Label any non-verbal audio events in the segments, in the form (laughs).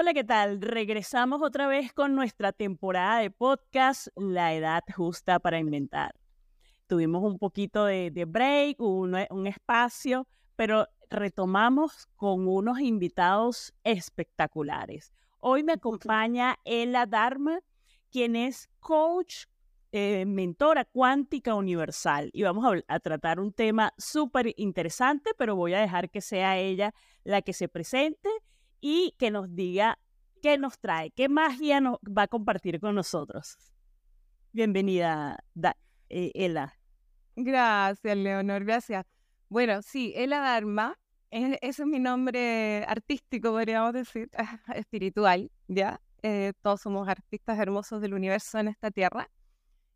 Hola, ¿qué tal? Regresamos otra vez con nuestra temporada de podcast La Edad Justa para Inventar. Tuvimos un poquito de, break, un, un espacio, pero retomamos con unos invitados espectaculares. Hoy me (laughs) acompaña Ella Dharma, quien es coach, eh, mentora cuántica universal. Y vamos a, a tratar un tema súper interesante, pero voy a dejar que sea ella la que se presente y que nos diga qué nos trae, qué magia nos va a compartir con nosotros. Bienvenida, eh, Ela. Gracias, Leonor, gracias. Bueno, sí, Ela Dharma, ese es mi nombre artístico, podríamos decir, (laughs) espiritual, ¿ya? Eh, todos somos artistas hermosos del universo en esta tierra.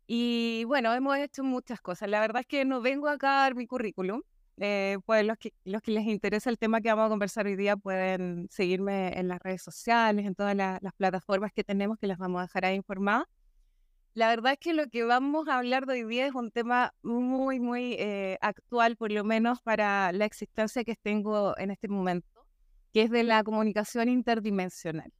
Y bueno, hemos hecho muchas cosas. La verdad es que no vengo acá a dar mi currículum, eh, pues los que, les interesa el tema que vamos a conversar hoy día pueden seguirme en las redes sociales, en todas las plataformas que tenemos que las vamos a dejar ahí informadas. La verdad es que lo que vamos a hablar hoy día es un tema muy, muy eh, actual, por lo menos para la existencia que tengo en este momento, que es de la comunicación interdimensional.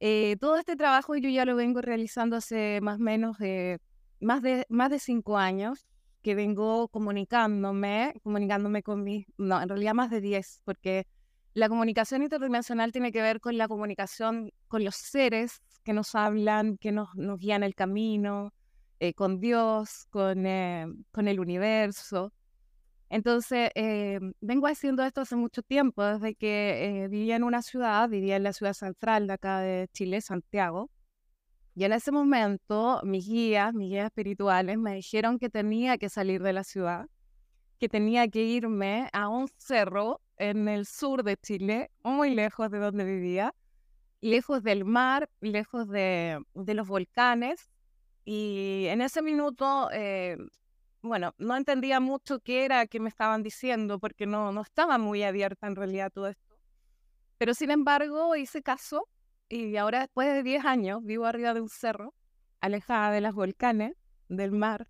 Eh, todo este trabajo yo ya lo vengo realizando hace más o menos de, más de, más de cinco años que vengo comunicándome, comunicándome con mis, no, en realidad más de 10, porque la comunicación interdimensional tiene que ver con la comunicación con los seres que nos hablan, que nos, nos guían el camino, eh, con Dios, con, eh, con el universo. Entonces, eh, vengo haciendo esto hace mucho tiempo, desde que vivía en una ciudad, vivía en la ciudad central de acá de Chile, Santiago, y en ese momento mis guías, mis guías espirituales, me dijeron que tenía que salir de la ciudad, que tenía que irme a un cerro en el sur de Chile, muy lejos de donde vivía, lejos del mar, lejos de, los volcanes. Y en ese minuto, eh, bueno, no entendía mucho qué era que me estaban diciendo, porque no, no estaba muy abierta en realidad todo esto. Pero sin embargo, hice caso y ahora, después de 10 años, vivo arriba de un cerro, alejada de los volcanes, del mar,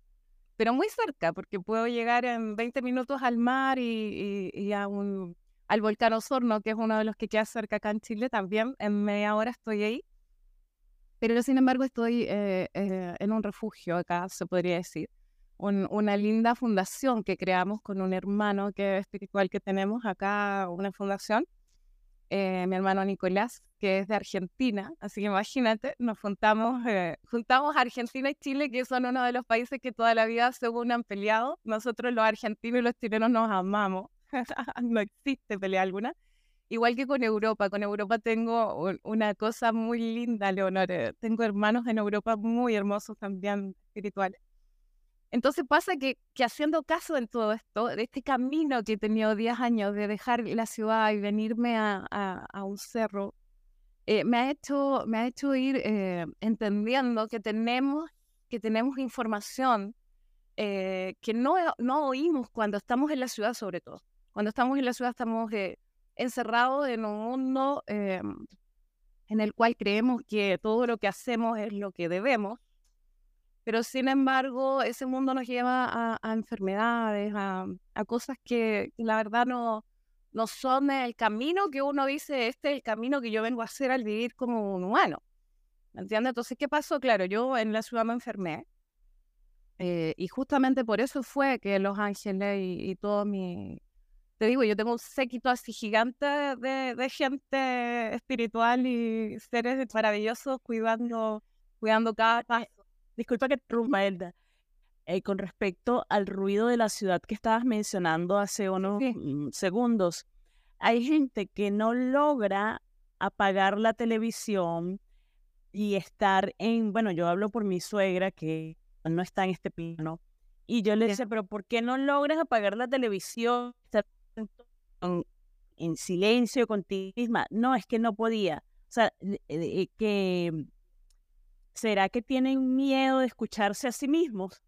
pero muy cerca, porque puedo llegar en 20 minutos al mar y, a un, al volcán Osorno, que es uno de los que queda cerca acá en Chile, también en media hora estoy ahí. Pero sin embargo estoy eh, eh, en un refugio acá, se podría decir. una linda fundación que creamos con un hermano que es espiritual que tenemos acá, una fundación, eh, mi hermano Nicolás, que es de Argentina. Así que imagínate, nos juntamos, eh, juntamos Argentina y Chile, que son uno de los países que toda la vida según han peleado. Nosotros los argentinos y los chilenos nos amamos. (laughs) no existe pelea alguna. Igual que con Europa. Con Europa tengo una cosa muy linda, Leonor. Tengo hermanos en Europa muy hermosos también espirituales. Entonces pasa que, que, haciendo caso en todo esto, de este camino que he tenido 10 años de dejar la ciudad y venirme a, a, un cerro, eh, me, ha hecho, me ha hecho ir eh, entendiendo que tenemos, que tenemos información eh, que no, no oímos cuando estamos en la ciudad sobre todo. Cuando estamos en la ciudad estamos encerrados en un mundo em, en el cual creemos que todo lo que hacemos es lo que debemos pero sin embargo, ese mundo nos lleva a, enfermedades, a, cosas que, la verdad no, no son el camino que uno dice, este es el camino que yo vengo a hacer al vivir como un humano. ¿Me entiendes? Entonces, ¿qué pasó? Claro, yo en la ciudad me enfermé. Eh, y justamente por eso fue que Los Ángeles y, todo mi... Te digo, yo tengo un séquito así gigante de, de gente espiritual y seres maravillosos cuidando, cuidando cada paso disculpa que rumba, Elda. Eh, con respecto al ruido de la ciudad que estabas mencionando hace unos mm, segundos, hay gente que no logra apagar la televisión y estar en, bueno, yo hablo por mi suegra que no está en este plano, y yo le decía, pero ¿por qué no logras apagar la televisión? Estar en, en silencio contigo misma. No, es que no podía. O sea, eh, que ¿Será que tienen miedo de escucharse a sí mismos?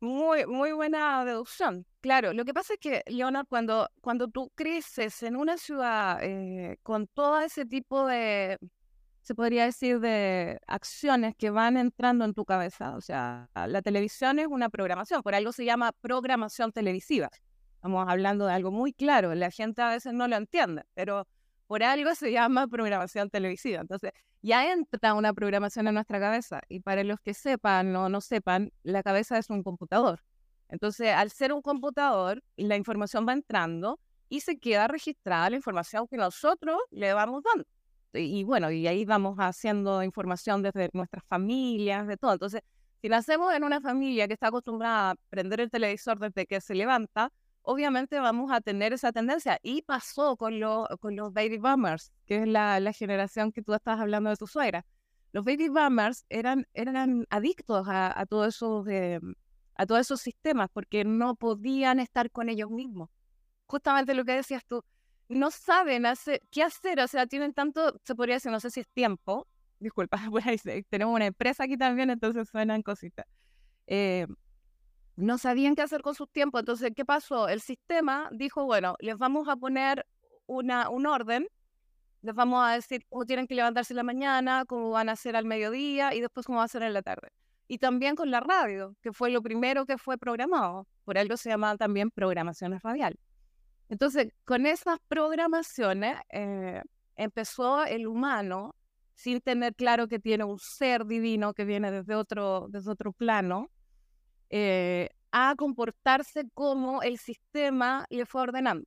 Muy, muy buena deducción. Claro, lo que pasa es que, Leonard, cuando, cuando tú creces en una ciudad eh, con todo ese tipo de, se podría decir, de acciones que van entrando en tu cabeza, o sea, la televisión es una programación, por algo se llama programación televisiva. Estamos hablando de algo muy claro, la gente a veces no lo entiende, pero Por algo se llama programación televisiva. Entonces, ya entra una programación en nuestra cabeza. Y para los que sepan o no sepan, la cabeza es un computador. Entonces, al ser un computador, la información va entrando y se queda registrada la información que nosotros le vamos dando. Y, bueno, y ahí vamos haciendo información desde nuestras familias, de todo. Entonces, si nacemos en una familia que está acostumbrada a prender el televisor desde que se levanta, obviamente vamos a tener esa tendencia. Y pasó con, con los baby boomers, que es la, generación que tú estás hablando de tu suegra. Los baby boomers eran, eran adictos a, a, todos esos, a todos esos sistemas porque no podían estar con ellos mismos. Justamente lo que decías tú, no saben hacer, qué hacer, o sea, tienen tanto, se podría decir, no sé si es tiempo, disculpa, (laughs) tenemos una empresa aquí también, entonces suenan cositas. Eh, no sabían qué hacer con sus tiempos. Entonces, ¿qué pasó? El sistema dijo, bueno, les vamos a poner una, un orden, les vamos a decir cómo tienen que levantarse en la mañana, cómo van a hacer al mediodía y después cómo va a hacer en la tarde. Y también con la radio, que fue lo primero que fue programado. Por algo se llama también programaciones radial. Entonces, con esas programaciones eh, empezó el humano, sin tener claro que tiene un ser divino que viene desde otro, desde otro plano, eh, a comportarse como el sistema le fue ordenando.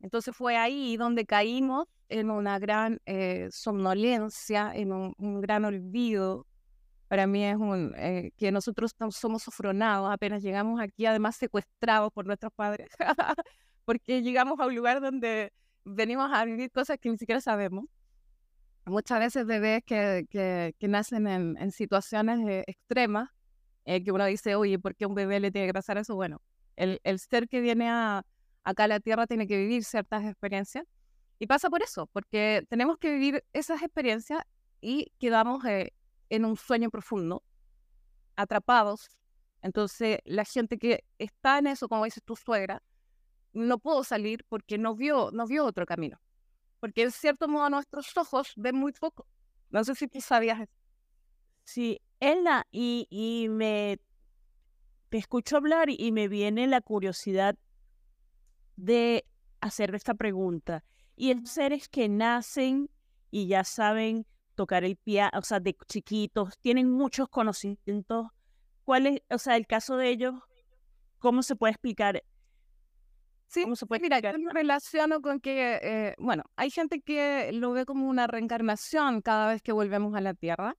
Entonces fue ahí donde caímos en una gran eh, somnolencia, en un, gran olvido. Para mí es un, eh, que nosotros somos sofronados, apenas llegamos aquí, además secuestrados por nuestros padres, (laughs) porque llegamos a un lugar donde venimos a vivir cosas que ni siquiera sabemos. Muchas veces bebés que, que, que nacen en, en situaciones extremas eh, que uno dice, oye, ¿por qué un bebé le tiene que pasar eso? Bueno, el, el ser que viene a, acá a la Tierra tiene que vivir ciertas experiencias y pasa por eso, porque tenemos que vivir esas experiencias y quedamos eh, en un sueño profundo, atrapados. Entonces, la gente que está en eso, como dices tu suegra, no pudo salir porque no vio, no vio otro camino. Porque en cierto modo nuestros ojos ven muy poco. No sé si tú sabías eso. Sí, Elna, y, y me te escucho hablar y, me viene la curiosidad de hacer esta pregunta. Y el seres que nacen y ya saben tocar el piano, o sea, de chiquitos, tienen muchos conocimientos. ¿Cuál es, o sea, el caso de ellos? ¿Cómo se puede explicar? Sí, ¿Cómo se puede mira, yo lo relaciono con que, eh, bueno, hay gente que lo ve como una reencarnación cada vez que volvemos a la Tierra.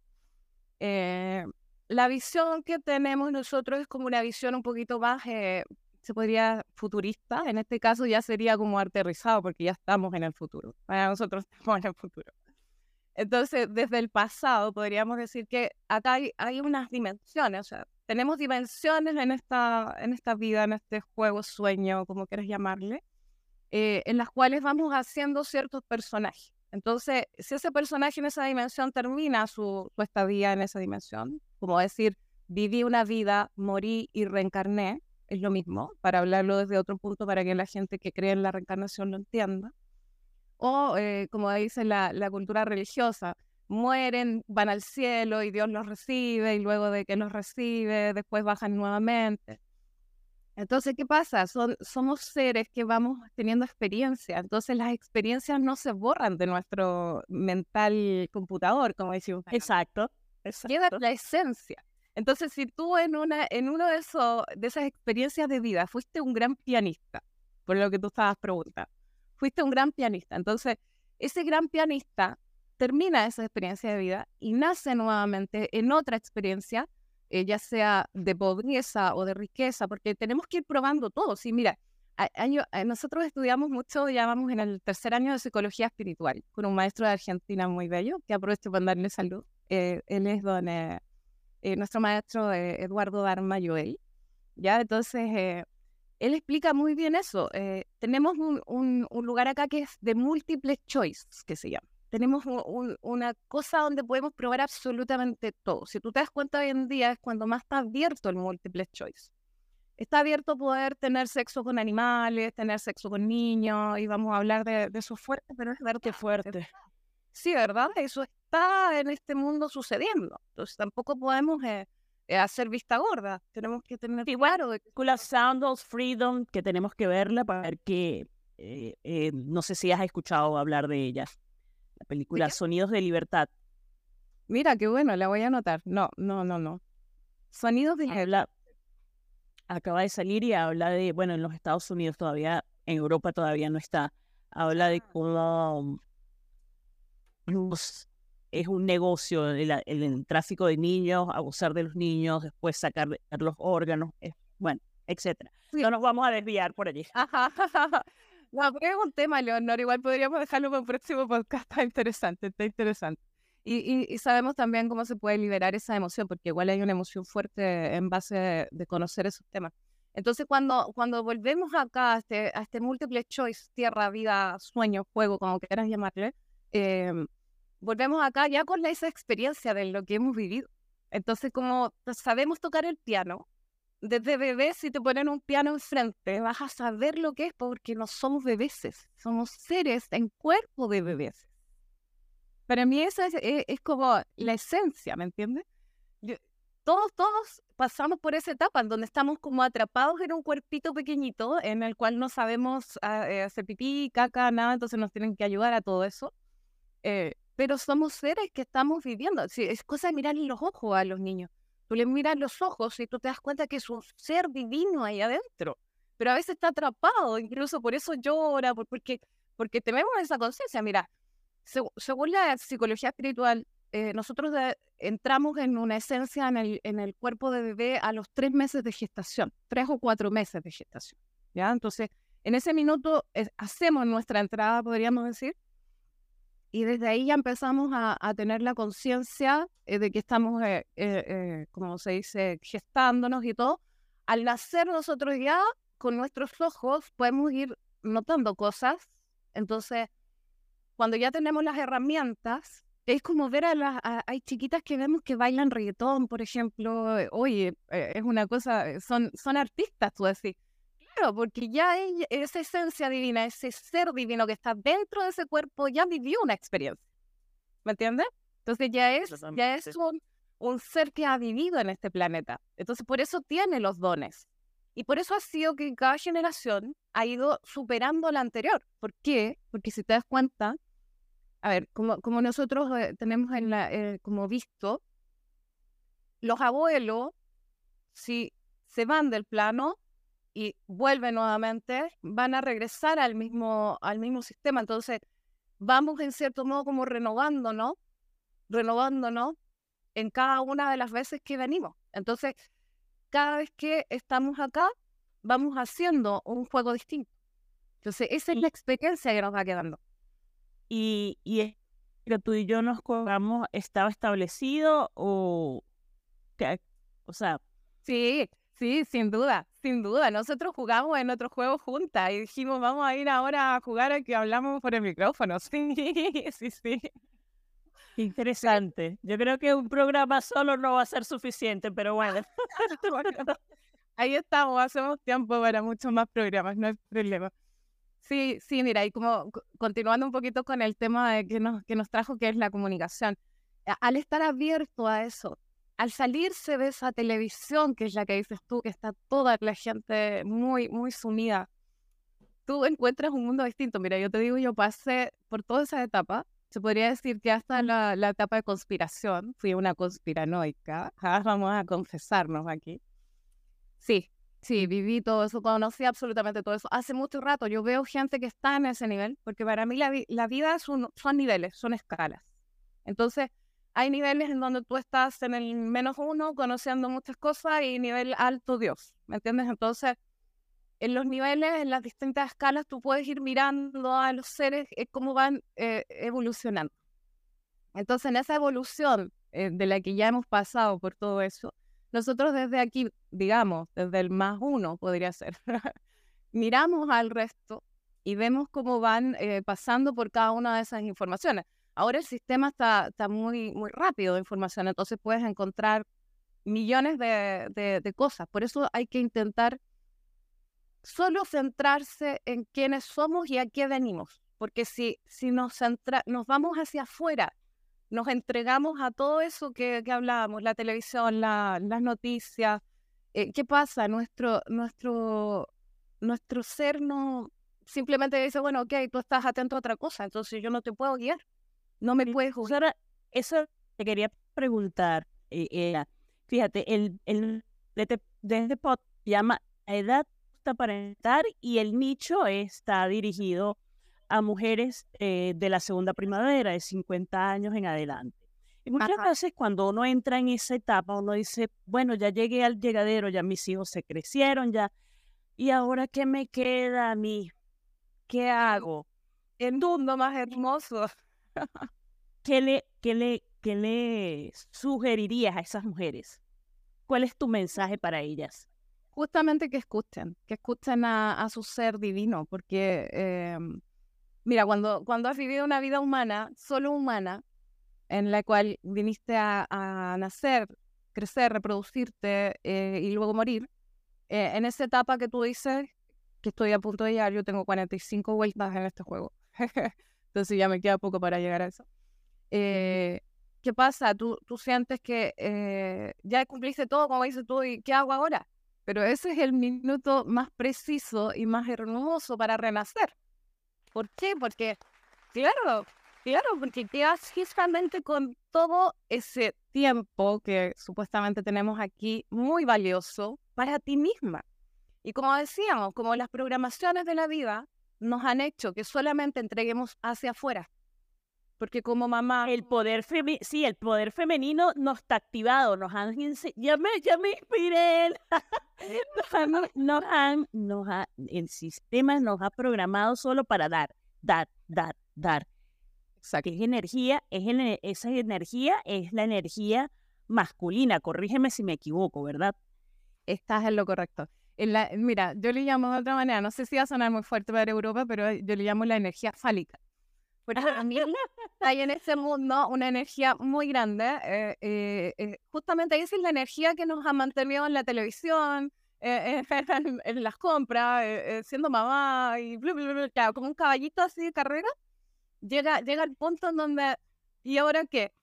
Eh, la visión que tenemos nosotros es como una visión un poquito más, eh, se podría futurista. En este caso ya sería como aterrizado porque ya estamos en el futuro. Para nosotros (laughs) estamos en el futuro. Entonces, desde el pasado podríamos decir que acá hay, unas dimensiones, o sea, tenemos dimensiones en esta, en esta vida, en este juego, sueño, como quieras llamarle, eh, en las cuales vamos haciendo ciertos personajes. Entonces, si ese personaje en esa dimensión termina su, estadía en esa dimensión, como decir, viví una vida, morí y reencarné, es lo mismo, para hablarlo desde otro punto, para que la gente que cree en la reencarnación lo entienda. O, eh, como dice la, la cultura religiosa, mueren, van al cielo y Dios los recibe, y luego de que los recibe, después bajan nuevamente. Entonces, ¿qué pasa? Son, somos seres que vamos teniendo experiencia. Entonces, las experiencias no se borran de nuestro mental computador, como decimos. Exacto. Queda la esencia. Entonces, si tú en una en uno de esos de esas experiencias de vida fuiste un gran pianista, por lo que tú estabas preguntando, fuiste un gran pianista. Entonces, ese gran pianista termina esa experiencia de vida y nace nuevamente en otra experiencia eh, ya sea de pobreza o de riqueza, porque tenemos que ir probando todo. Sí, mira, año, eh, nosotros estudiamos mucho, ya vamos en el tercer año de psicología espiritual, con un maestro de Argentina muy bello, que aprovecho para darle salud. Eh, él es don, nuestro maestro Eduardo Dharma Joel. ¿ya? Entonces, él explica muy bien eso. tenemos un, un, un lugar acá que es de múltiples choices, que se llama tenemos una cosa donde podemos probar absolutamente todo. Si tú te das cuenta hoy en día es cuando más está abierto el multiple choice. Está abierto poder tener sexo con animales, tener sexo con niños, y vamos a hablar de, eso fuerte, pero es verdad. Qué fuerte. Sí, ¿verdad? Eso está en este mundo sucediendo. Entonces tampoco podemos eh, eh, hacer vista gorda. Tenemos que tener claro de la Sound of Freedom, que tenemos que verla para ver qué, eh, eh, no sé si has escuchado hablar de ella. La película Sonidos de Libertad. Mira, qué bueno, la voy a anotar. No, no, no, no. Sonidos de Libertad. Acaba de salir y habla de, bueno, en los Estados Unidos todavía, en Europa todavía no está. Habla de ah. cómo es un negocio el, tráfico de niños, abusar de los niños, después sacar los órganos, bueno, etcétera. No nos vamos a desviar por allí. (laughs) No, es un tema, Leonor. Igual podríamos dejarlo para el próximo podcast. Está interesante, está interesante. Y, sabemos también cómo se puede liberar esa emoción, porque igual hay una emoción fuerte en base de, conocer esos temas. Entonces, cuando, cuando volvemos acá a este, a este múltiple choice, tierra, vida, sueño, juego, como quieras llamarle, eh, volvemos acá ya con esa experiencia de lo que hemos vivido. Entonces, como sabemos tocar el piano, desde bebés, si te ponen un piano enfrente, vas a saber lo que es porque no somos bebés, somos seres en cuerpo de bebés. Para mí esa es, e, es, como la esencia, ¿me entiendes? todos, todos pasamos por esa etapa en donde estamos como atrapados en un cuerpito pequeñito en el cual no sabemos ah, eh, hacer pipí, caca, nada, entonces nos tienen que ayudar a todo eso. Eh, pero somos seres que estamos viviendo. es cosa de mirarle los ojos a los niños. Tú le miras los ojos y tú te das cuenta que es un ser divino ahí adentro, pero a veces está atrapado, incluso por eso llora, porque, porque tenemos esa conciencia. Mira, según la psicología espiritual, eh, nosotros entramos en una esencia en el, en el cuerpo de bebé a los tres meses de gestación, tres o cuatro meses de gestación. ¿ya? Entonces, en ese minuto eh, hacemos nuestra entrada, podríamos decir, y desde ahí ya empezamos a, tener la conciencia eh, de que estamos, eh, eh, como se dice, gestándonos y todo. Al nacer nosotros ya, con nuestros ojos, podemos ir notando cosas. Entonces, cuando ya tenemos las herramientas, es como ver a las... hay chiquitas que vemos que bailan reggaetón, por ejemplo. Oye, es una cosa, son, son artistas, tú decís porque ya esa esencia divina, ese ser divino que está dentro de ese cuerpo, ya vivió una experiencia. ¿Me entiendes? Entonces ya es, ya es un, un ser que ha vivido en este planeta. Entonces por eso tiene los dones. Y por eso ha sido que cada generación ha ido superando la anterior. ¿Por qué? Porque si te das cuenta, a ver, como, como nosotros eh, tenemos en la, eh, como visto, los abuelos, si se van del plano, y vuelve nuevamente, van a regresar al mismo, al mismo sistema. Entonces, vamos en cierto modo como renovándonos, renovándonos en cada una de las veces que venimos. Entonces, cada vez que estamos acá, vamos haciendo un juego distinto. Entonces, esa es la experiencia que nos va quedando. Y, y que tú y yo nos jugamos, ¿estaba establecido o, o sea? Sí, Sí, sin duda, sin duda. Nosotros jugamos en otro juego juntas y dijimos, vamos a ir ahora a jugar a que hablamos por el micrófono. (laughs) Sí, sí, sí. Interesante. Yo creo que un programa solo no va a ser suficiente, pero bueno. (laughs) Ahí estamos, hacemos tiempo para muchos más programas, no hay problema. Sí, sí, mira, y como continuando un poquito con el tema de que nos, que nos trajo, que es la comunicación, al estar abierto a eso, al salirse de esa televisión, que es la que dices tú, que está toda la gente muy, muy sumida, tú encuentras un mundo distinto. Mira, yo te digo, yo pasé por toda esa etapa. Se podría decir que hasta la, la etapa de conspiración, fui una conspiranoica, (laughs) vamos a confesarnos aquí. Sí, sí, viví todo eso, conocí absolutamente todo eso. Hace mucho rato yo veo gente que está en ese nivel, porque para mí la, la vida son, son niveles, son escalas. Entonces, hay niveles en donde tú estás en el menos uno conociendo muchas cosas y nivel alto Dios, ¿me entiendes? Entonces, en los niveles, en las distintas escalas, tú puedes ir mirando a los seres eh, cómo van eh, evolucionando. Entonces, en esa evolución eh, de la que ya hemos pasado por todo eso, nosotros desde aquí, digamos, desde el más uno podría ser, (laughs) miramos al resto y vemos cómo van pasando por cada una de esas informaciones. Ahora el sistema está, muy, rápido de información, entonces puedes encontrar millones de, cosas. Por eso hay que intentar solo centrarse en quiénes somos y a qué venimos. Porque si, nos, centra, nos vamos hacia afuera, nos entregamos a todo eso que, hablábamos, la televisión, la, las noticias, eh, ¿qué pasa? Nuestro ser no simplemente dice, bueno, ok, tú estás atento a otra cosa, entonces yo no te puedo guiar, no me puedes juzgar. Eso te quería preguntar, eh, fíjate, el, el desde, desde pod llama Edad para entrar y el nicho está dirigido a mujeres eh, de la segunda primavera, de 50 años en adelante. Y muchas veces cuando uno entra en esa etapa, uno dice, bueno, ya llegué al llegadero, ya mis hijos se crecieron, ya, ¿y ahora qué me queda a mí? ¿Qué hago? El mundo más hermoso. ¿Qué le, qué, le, ¿Qué le sugerirías a esas mujeres? ¿Cuál es tu mensaje para ellas? Justamente que escuchen, que escuchen a, su ser divino, porque, em, mira, cuando, cuando has vivido una vida humana, solo humana, en la cual viniste a, nacer, crecer, reproducirte eh, y luego morir, eh, en esa etapa que tú dices, que estoy a punto de llegar, yo tengo 45 vueltas en este juego, (laughs) entonces ya me queda poco para llegar a eso. Eh, ¿Qué pasa? Tú, tú sientes que ya cumpliste todo, como dices tú, ¿y qué hago ahora? Pero ese es el minuto más preciso y más hermoso para renacer. ¿Por qué? Porque, claro, Claro, porque quedas justamente con todo ese tiempo que supuestamente tenemos aquí muy valioso para ti misma. Y como decíamos, como las programaciones de la vida nos han hecho que solamente entreguemos hacia afuera. Porque como mamá... El poder femenino, sí, el poder femenino nos está activado, nos han ya me, ya me inspiré. (laughs) (laughs) nos han, nos el sistema nos ha programado solo para dar, dar, dar, dar que es energía, es esa energía es la energía masculina. Corrígeme si me equivoco, ¿verdad? Estás en lo correcto. En la, mira, yo le llamo de otra manera, no sé si va a sonar muy fuerte para Europa, pero yo le llamo la energía fálica. Porque también (laughs) hay en ese mundo una energía muy grande. Eh, eh, eh, justamente esa es la energía que nos ha mantenido en la televisión, (laughs) en, las compras, siendo mamá y como un caballito así de carrera llega, llega el punto en donde, ¿y ahora qué?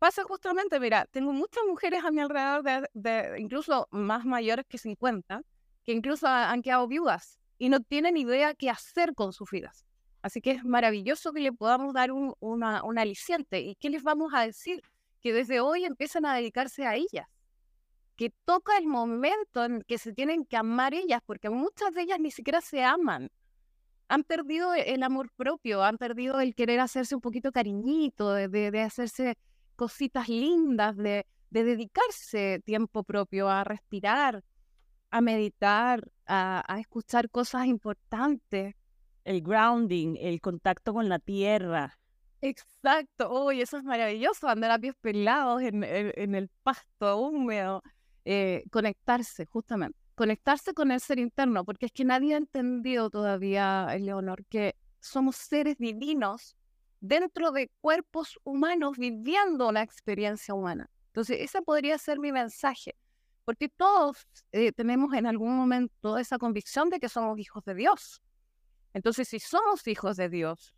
Pasa justamente, mira, tengo muchas mujeres a mi alrededor, de, incluso más mayores que 50, que incluso han quedado viudas y no tienen idea qué hacer con sus vidas. Así que es maravilloso que le podamos dar un, una, un aliciente. ¿Y qué les vamos a decir? Que desde hoy empiezan a dedicarse a ellas. Que toca el momento en que se tienen que amar ellas, porque muchas de ellas ni siquiera se aman han perdido el amor propio, han perdido el querer hacerse un poquito cariñito, de, hacerse cositas lindas, de, dedicarse tiempo propio a respirar, a meditar, a, escuchar cosas importantes. El grounding, el contacto con la tierra. Exacto, uy, eso es maravilloso, andar a pies pelados en, el pasto húmedo, eh, conectarse justamente conectarse con el ser interno, porque es que nadie ha entendido todavía, Leonor, que somos seres divinos dentro de cuerpos humanos viviendo una experiencia humana. Entonces, ese podría ser mi mensaje, porque todos eh, tenemos en algún momento esa convicción de que somos hijos de Dios. Entonces, si somos hijos de Dios,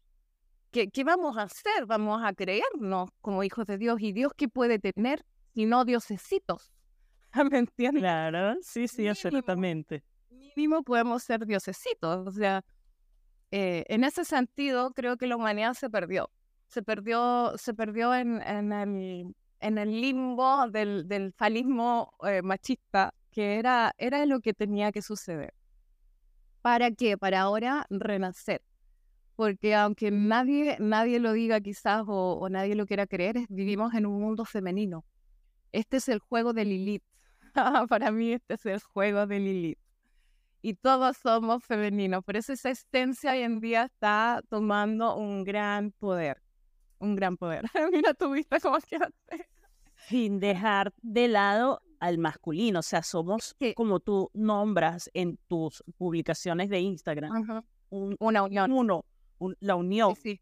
¿qué, qué vamos a hacer? Vamos a creernos como hijos de Dios. ¿Y Dios qué puede tener si no diosesitos? (laughs) ¿Me entiendes? Claro, sí, sí, absolutamente. Mínimo podemos ser diosesitos. O sea, eh, en ese sentido, creo que la humanidad se perdió. Se perdió, se perdió en, el, limbo del, falismo eh, machista, que era, lo que tenía que suceder. ¿Para qué? Para ahora renacer. Porque aunque nadie, nadie lo diga quizás o nadie lo quiera creer, vivimos en un mundo femenino. Este es el juego de Lilith. (laughs) para mí este es el juego de Lilith. Y todos somos femeninos, por eso esa esencia hoy en día está tomando un gran poder, un gran poder. (laughs) Mira tu vista cómo quedaste. Sin dejar de lado al masculino, o sea, somos, como tú nombras en tus publicaciones de Instagram, una unión. Uno, la unión. Sí,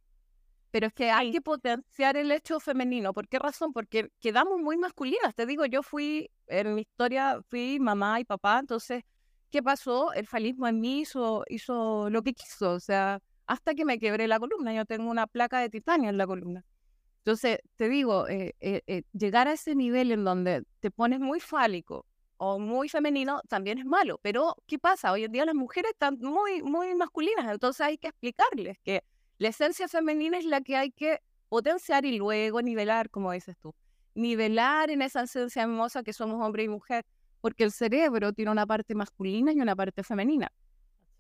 pero es que hay que potenciar el hecho femenino. ¿Por qué razón? Porque quedamos muy masculinas. Te digo, yo fui, en mi historia, fui mamá y papá. Entonces, ¿qué pasó? El falismo en mí hizo, hizo lo que quiso. O sea, hasta que me quebré la columna. Yo tengo una placa de titanio en la columna. Entonces, te digo, eh, eh, eh, llegar a ese nivel en donde te pones muy fálico, o muy femenino también es malo. Pero, ¿qué pasa? Hoy en día las mujeres están muy, muy masculinas, entonces hay que explicarles que la esencia femenina es la que hay que potenciar y luego nivelar, como dices tú. Nivelar en esa esencia hermosa que somos hombre y mujer, porque el cerebro tiene una parte masculina y una parte femenina.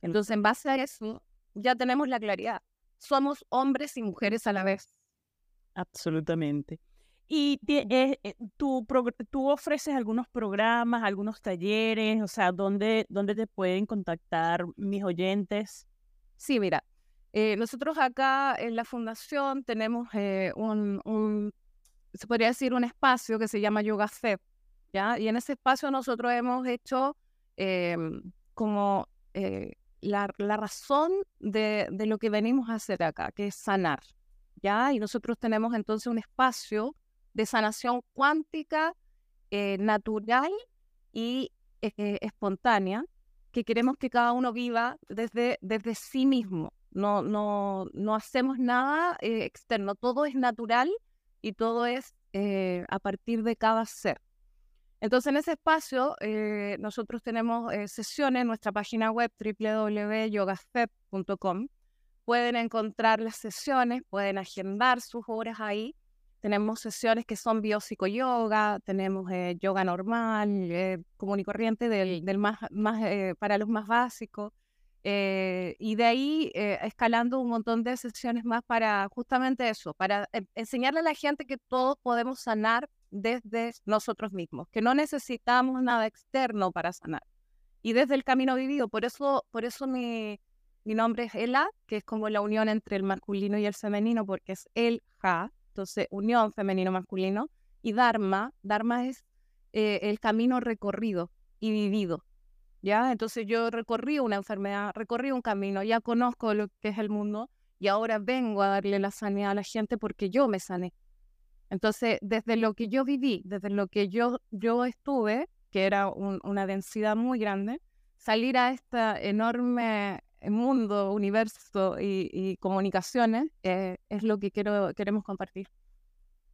Entonces, en base a eso, ya tenemos la claridad. Somos hombres y mujeres a la vez. Absolutamente. Y eh, eh, tú, tú ofreces algunos programas, algunos talleres, o sea, ¿dónde, dónde te pueden contactar mis oyentes? Sí, mira, eh, nosotros acá en la fundación tenemos un, un, se podría decir, un espacio que se llama Yoga Feb, ¿ya? Y en ese espacio nosotros hemos hecho em, como la, la, razón de, de, lo que venimos a hacer acá, que es sanar, ¿ya? Y nosotros tenemos entonces un espacio de sanación cuántica, eh, natural y eh, espontánea, que queremos que cada uno viva desde, desde sí mismo. No, no, no hacemos nada eh, externo, todo es natural y todo es a partir de cada ser. Entonces, en ese espacio, nosotros tenemos sesiones en nuestra página web www.yogafep.com. Pueden encontrar las sesiones, pueden agendar sus horas ahí tenemos sesiones que son biopsicoyoga, tenemos eh, yoga normal, eh, común y corriente del, del más, más eh, para los más básicos. Eh, y de ahí escalando un montón de sesiones más para justamente eso, para enseñarle a la gente que todos podemos sanar desde nosotros mismos, que no necesitamos nada externo para sanar. Y desde el camino vivido, por eso, por eso mi, mi nombre es Ela, que es como la unión entre el masculino y el femenino, porque es el ja, entonces unión femenino-masculino, y Dharma, Dharma es eh, el camino recorrido y vivido, ¿ya? Entonces yo recorrí una enfermedad, recorrí un camino, ya conozco lo que es el mundo y ahora vengo a darle la sanidad a la gente porque yo me sané. Entonces, desde lo que yo viví, desde lo que yo, yo estuve, que era una densidad muy grande, salir a este enorme mundo, universo y, comunicaciones eh, es lo que queremos compartir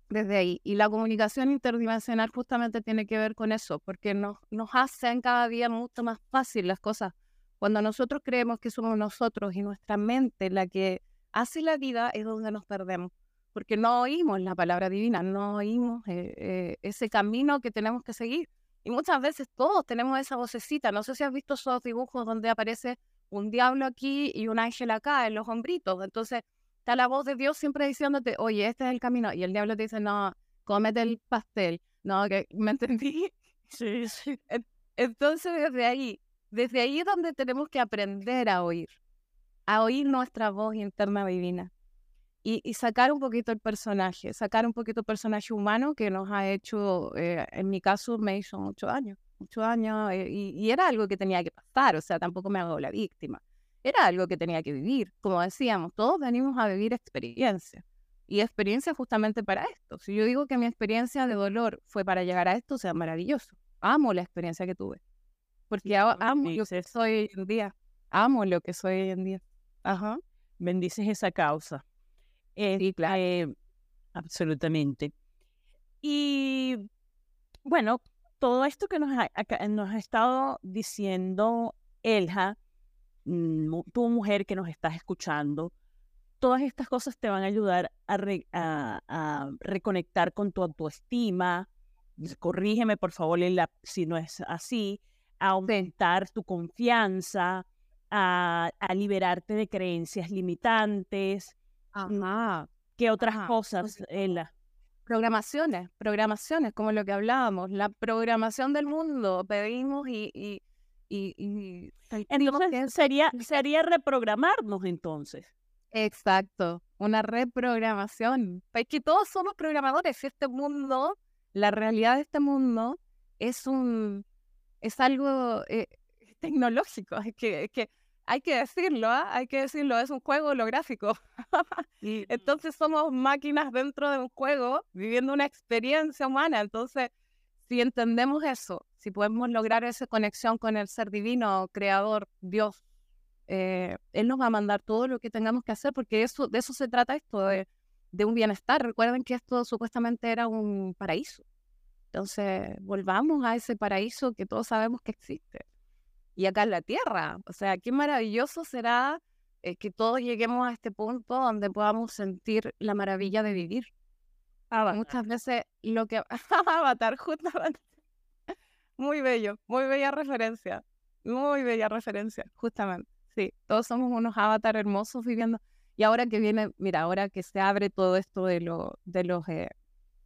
desde ahí. Y la comunicación interdimensional justamente tiene que ver con eso, porque nos, nos hacen cada día mucho más fácil las cosas. Cuando nosotros creemos que somos nosotros y nuestra mente la que hace la vida, es donde nos perdemos, porque no oímos la palabra divina, no oímos eh, eh, ese camino que tenemos que seguir. Y muchas veces todos tenemos esa vocecita. No sé si has visto esos dibujos donde aparece un diablo aquí y un ángel acá en los hombritos. Entonces está la voz de Dios siempre diciéndote, oye, este es el camino. Y el diablo te dice, no, cómete el pastel. No, que (laughs) me entendí. Sí, sí. Entonces desde ahí, desde ahí es donde tenemos que aprender a oír, a oír nuestra voz interna divina. Y, y, sacar un poquito el personaje, sacar un poquito el personaje humano que nos ha hecho, eh, en mi caso, me hizo muchos años muchos años eh, y, era algo que tenía que pasar, o sea, tampoco me hago la víctima. Era algo que tenía que vivir. Como decíamos, todos venimos a vivir experiencia. Y experiencia justamente para esto. Si yo digo que mi experiencia de dolor fue para llegar a esto, o sea, maravilloso. Amo la experiencia que tuve. Porque amo lo que soy hoy en día. Amo lo que soy hoy en día. Ajá. Bendices esa causa. Sí, claro. Eh, absolutamente. Y bueno, todo esto que nos ha, nos ha estado diciendo Elja, mm, tu mujer que nos estás escuchando, todas estas cosas te van a ayudar a, reconectar con tu autoestima. Corrígeme, por favor, si no es así, a aumentar tu confianza, a, liberarte de creencias limitantes. Ajá. ¿Qué otras cosas, Ella? Programaciones, programaciones, como lo que hablábamos, la programación del mundo, pedimos y... y, y, entonces sería, sería reprogramarnos entonces. Exacto, una reprogramación. Es que todos somos programadores. Este mundo, la realidad de este mundo es un es algo eh, tecnológico. Es que, es que hay que decirlo, ¿ah? hay que decirlo, es un juego holográfico. (laughs) Entonces somos máquinas dentro de un juego, viviendo una experiencia humana. Entonces, si entendemos eso, si podemos lograr esa conexión con el ser divino, creador, Dios, eh, Él nos va a mandar todo lo que tengamos que hacer, porque eso, de eso se trata esto, de, de un bienestar. Recuerden que esto supuestamente era un paraíso. Entonces, volvamos a ese paraíso que todos sabemos que existe. Y acá en la tierra, o sea, qué maravilloso será eh, que todos lleguemos a este punto donde podamos sentir la maravilla de vivir. Muchas veces lo que... (laughs) Avatar, justamente. Muy bello, muy bella referencia. Muy bella referencia, justamente. Sí, todos somos unos avatar hermosos viviendo. Y ahora que viene, mira, ahora que se abre todo esto de, lo, de los eh,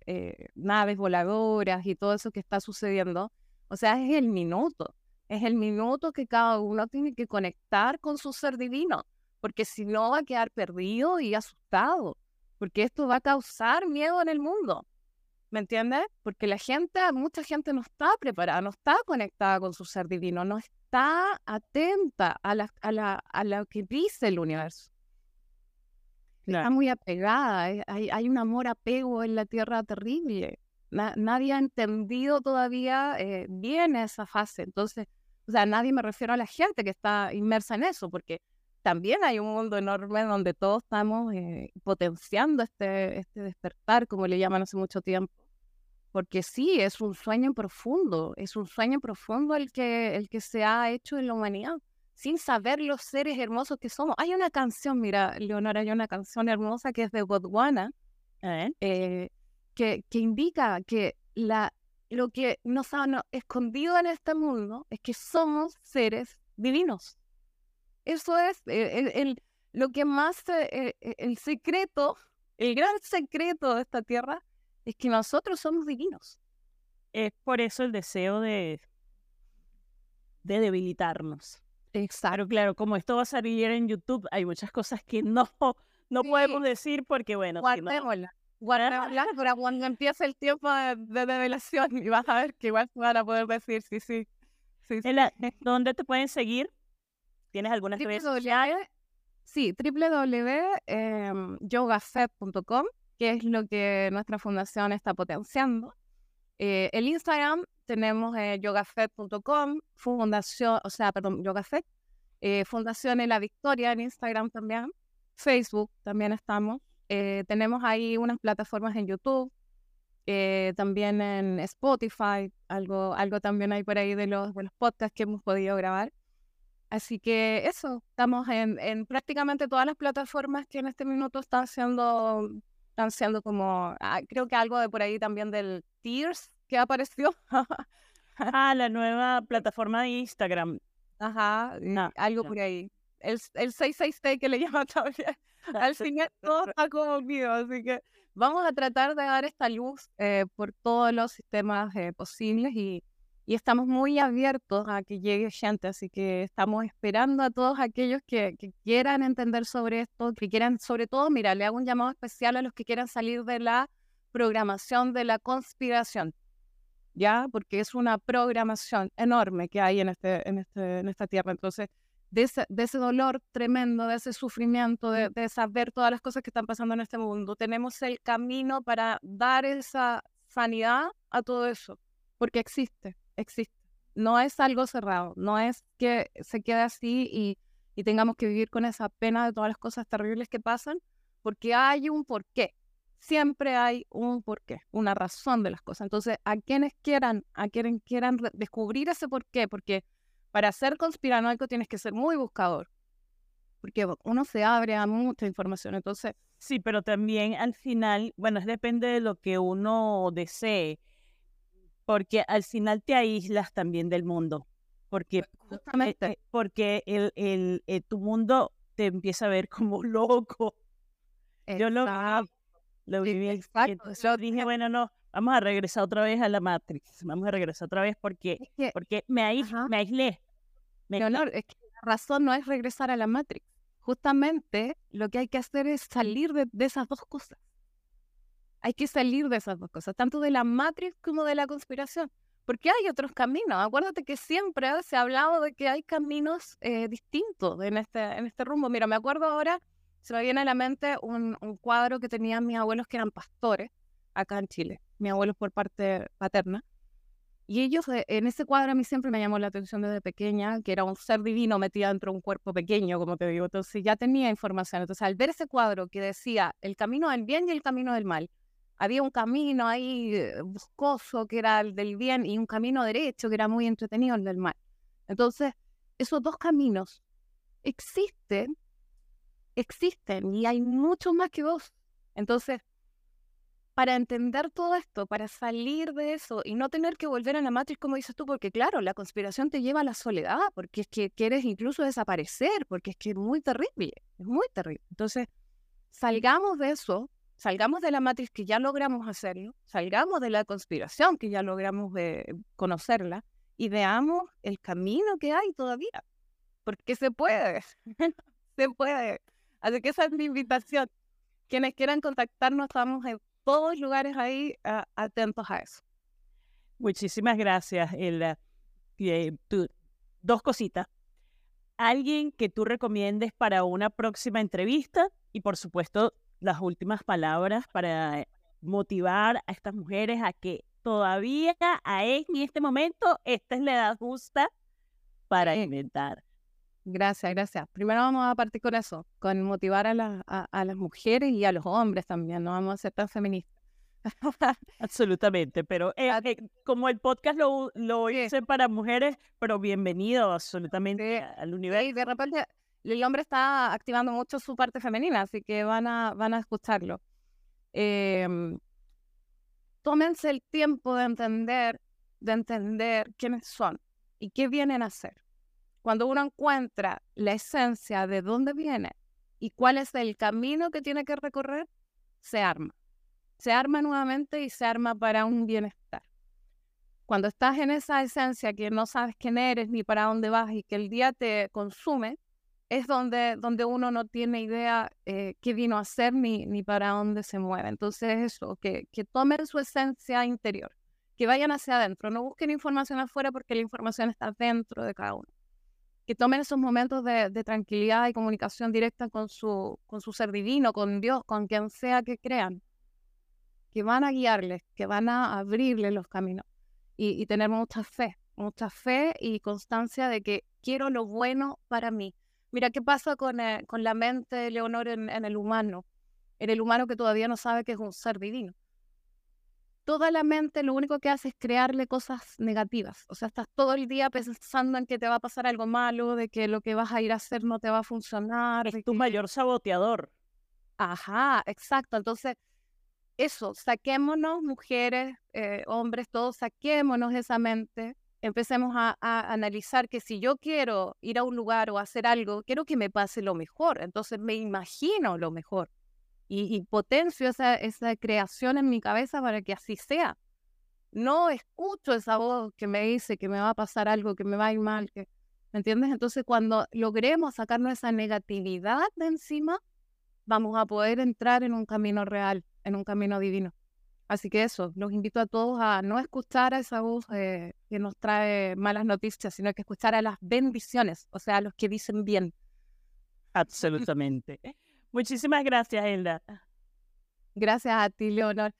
eh, naves voladoras y todo eso que está sucediendo, o sea, es el minuto. Es el minuto que cada uno tiene que conectar con su ser divino, porque si no va a quedar perdido y asustado, porque esto va a causar miedo en el mundo. ¿Me entiendes? Porque la gente, mucha gente no está preparada, no está conectada con su ser divino, no está atenta a, la, a, la, a lo que dice el universo. Está muy apegada, eh, hay, hay un amor-apego en la tierra terrible. nadie ha entendido todavía eh, bien esa fase. Entonces, o sea, nadie me refiero a la gente que está inmersa en eso, porque también hay un mundo enorme donde todos estamos eh, potenciando este, este despertar, como le llaman hace mucho tiempo. Porque sí, es un sueño profundo, es un sueño profundo el que, el que se ha hecho en la humanidad, sin saber los seres hermosos que somos. Hay una canción, mira, Leonora, hay una canción hermosa que es de Godwana, eh, que, que indica que la, lo que nos ha escondido en este mundo es que somos seres divinos. Eso es eh, el, lo que más, eh, eh, el secreto, el gran secreto de esta tierra es que nosotros somos divinos. Es por eso el deseo de, de debilitarnos. Exacto. Claro, como esto va a salir en YouTube, hay muchas cosas que no, no podemos decir porque, bueno, guardémosla para cuando empiece el tiempo de, de, revelación y vas a ver que igual van a poder decir, sí, sí. sí, ¿Dónde te pueden seguir? ¿Tienes alguna redes sociales? Sí, www.yogafed.com, que es lo que nuestra fundación está potenciando. Eh, el Instagram tenemos eh, yogafed.com, fundación, o sea, perdón, yogafed, eh, Fundación en la Victoria en Instagram también, Facebook también estamos. Eh, tenemos ahí unas plataformas en YouTube, eh, también en Spotify, algo, algo también hay por ahí de los, de los podcasts que hemos podido grabar. Así que eso, estamos en, en, prácticamente todas las plataformas que en este minuto están siendo, están siendo como, ah, creo que algo de por ahí también del Tears que apareció. (laughs) ah, la nueva plataforma de Instagram. Ajá, algo por ahí. El, el 66T que le llama (laughs) todavía. Al final todo está como así que vamos a tratar de dar esta luz eh, por todos los sistemas eh, posibles y, y, estamos muy abiertos a que llegue gente, así que estamos esperando a todos aquellos que, que, quieran entender sobre esto, que quieran, sobre todo, mira, le hago un llamado especial a los que quieran salir de la programación de la conspiración. ¿Ya? Porque es una programación enorme que hay en, este, en, este, en esta tierra. Entonces, de ese, dolor tremendo, de ese sufrimiento, de, saber todas las cosas que están pasando en este mundo. Tenemos el camino para dar esa sanidad a todo eso, porque existe, existe. No es algo cerrado, no es que se quede así y, y tengamos que vivir con esa pena de todas las cosas terribles que pasan, porque hay un porqué. Siempre hay un porqué, una razón de las cosas. Entonces, a quienes quieran, a quienes quieran descubrir ese porqué, porque para ser conspiranoico tienes que ser muy buscador, porque uno se abre a mucha información, entonces... Sí, pero también al final, bueno, depende de lo que uno desee, porque al final te aíslas también del mundo, porque pues, eh, justamente eh, porque el, el, eh, tu mundo te empieza a ver como (laughs) loco. Yo lo, lo viví, exacto. Yo dije, bueno, no, vamos a regresar otra vez a la Matrix, vamos a regresar otra vez porque, porque me, me aislé. Me es que la razón no es regresar a la Matrix. Justamente lo que hay que hacer es salir de, esas dos cosas. Hay que salir de esas dos cosas, tanto de la Matrix como de la conspiración. Porque hay otros caminos. Acuérdate que siempre se ha hablado de que hay caminos eh, distintos en este, en este rumbo. Mira, me acuerdo ahora, se me viene a la mente un, un cuadro que tenían mis abuelos que eran pastores acá en Chile mi abuelo por parte paterna. Y ellos, eh, en ese cuadro a mí siempre me llamó la atención desde pequeña, que era un ser divino metido dentro de un cuerpo pequeño, como te digo. Entonces ya tenía información. Entonces al ver ese cuadro que decía el camino del bien y el camino del mal, había un camino ahí eh, buscoso que era el del bien y un camino derecho que era muy entretenido el del mal. Entonces, esos dos caminos existen, existen y hay mucho más que dos. Entonces, para entender todo esto, para salir de eso y no tener que volver a la matriz, como dices tú, porque claro, la conspiración te lleva a la soledad, porque es que quieres incluso desaparecer, porque es que es muy terrible, es muy terrible. Entonces, salgamos de eso, salgamos de la matriz que ya logramos hacerlo, salgamos de la conspiración que ya logramos de conocerla y veamos el camino que hay todavía, porque se puede, (laughs) se puede. Así que esa es mi invitación. Quienes quieran contactarnos, estamos en todos lugares ahí atentos a eso. Muchísimas gracias, Elda. Eh, dos cositas. Alguien que tú recomiendes para una próxima entrevista y por supuesto las últimas palabras para motivar a estas mujeres a que todavía a en este momento esta es la edad justa para inventar. Gracias, gracias. Primero vamos a partir con eso, con motivar a, a, las mujeres y a los hombres también, no vamos a ser tan feministas. (laughs) absolutamente, pero eh, eh, como el podcast lo, lo hice para mujeres, pero bienvenido absolutamente al universo. Y de repente el hombre está activando mucho su parte femenina, así que van a, van a escucharlo. Em, tómense el tiempo de entender, de entender quiénes son y qué vienen a hacer cuando uno encuentra la esencia de dónde viene y cuál es el camino que tiene que recorrer, se arma. Se arma nuevamente y se arma para un bienestar. Cuando estás en esa esencia que no sabes quién eres ni para dónde vas y que el día te consume, es donde, donde uno no tiene idea eh, qué vino a hacer ni, ni para dónde se mueve. Entonces eso, que, que tomen su esencia interior, que vayan hacia adentro, no busquen información afuera porque la información está dentro de cada uno que tomen esos momentos de, tranquilidad y comunicación directa con su, con su ser divino, con Dios, con quien sea que crean, que van a guiarles, que van a abrirles los caminos y, tener mucha fe, mucha fe y constancia de que quiero lo bueno para mí. Mira, ¿qué pasa con, eh, con la mente Leonor en, en el humano? En el humano que todavía no sabe que es un ser divino toda la mente lo único que hace es crearle cosas negativas. O sea, estás todo el día pensando en que te va a pasar algo malo, de que lo que vas a ir a hacer no te va a funcionar. Es tu mayor saboteador. Ajá, exacto. Entonces, eso, saquémonos, mujeres, eh, hombres, todos, saquémonos esa mente. Empecemos a, a, analizar que si yo quiero ir a un lugar o hacer algo, quiero que me pase lo mejor. Entonces me imagino lo mejor y, potencio esa, esa creación en mi cabeza para que así sea. No escucho esa voz que me dice que me va a pasar algo, que me va a ir mal, que, ¿me entiendes? Entonces cuando logremos sacarnos esa negatividad de encima, vamos a poder entrar en un camino real, en un camino divino. Así que eso, los invito a todos a no escuchar a esa voz eh, que nos trae malas noticias, sino que escuchar a las bendiciones, o sea, a los que dicen bien. Absolutamente. Muchísimas gracias, Hilda. Gracias a ti, Leonor.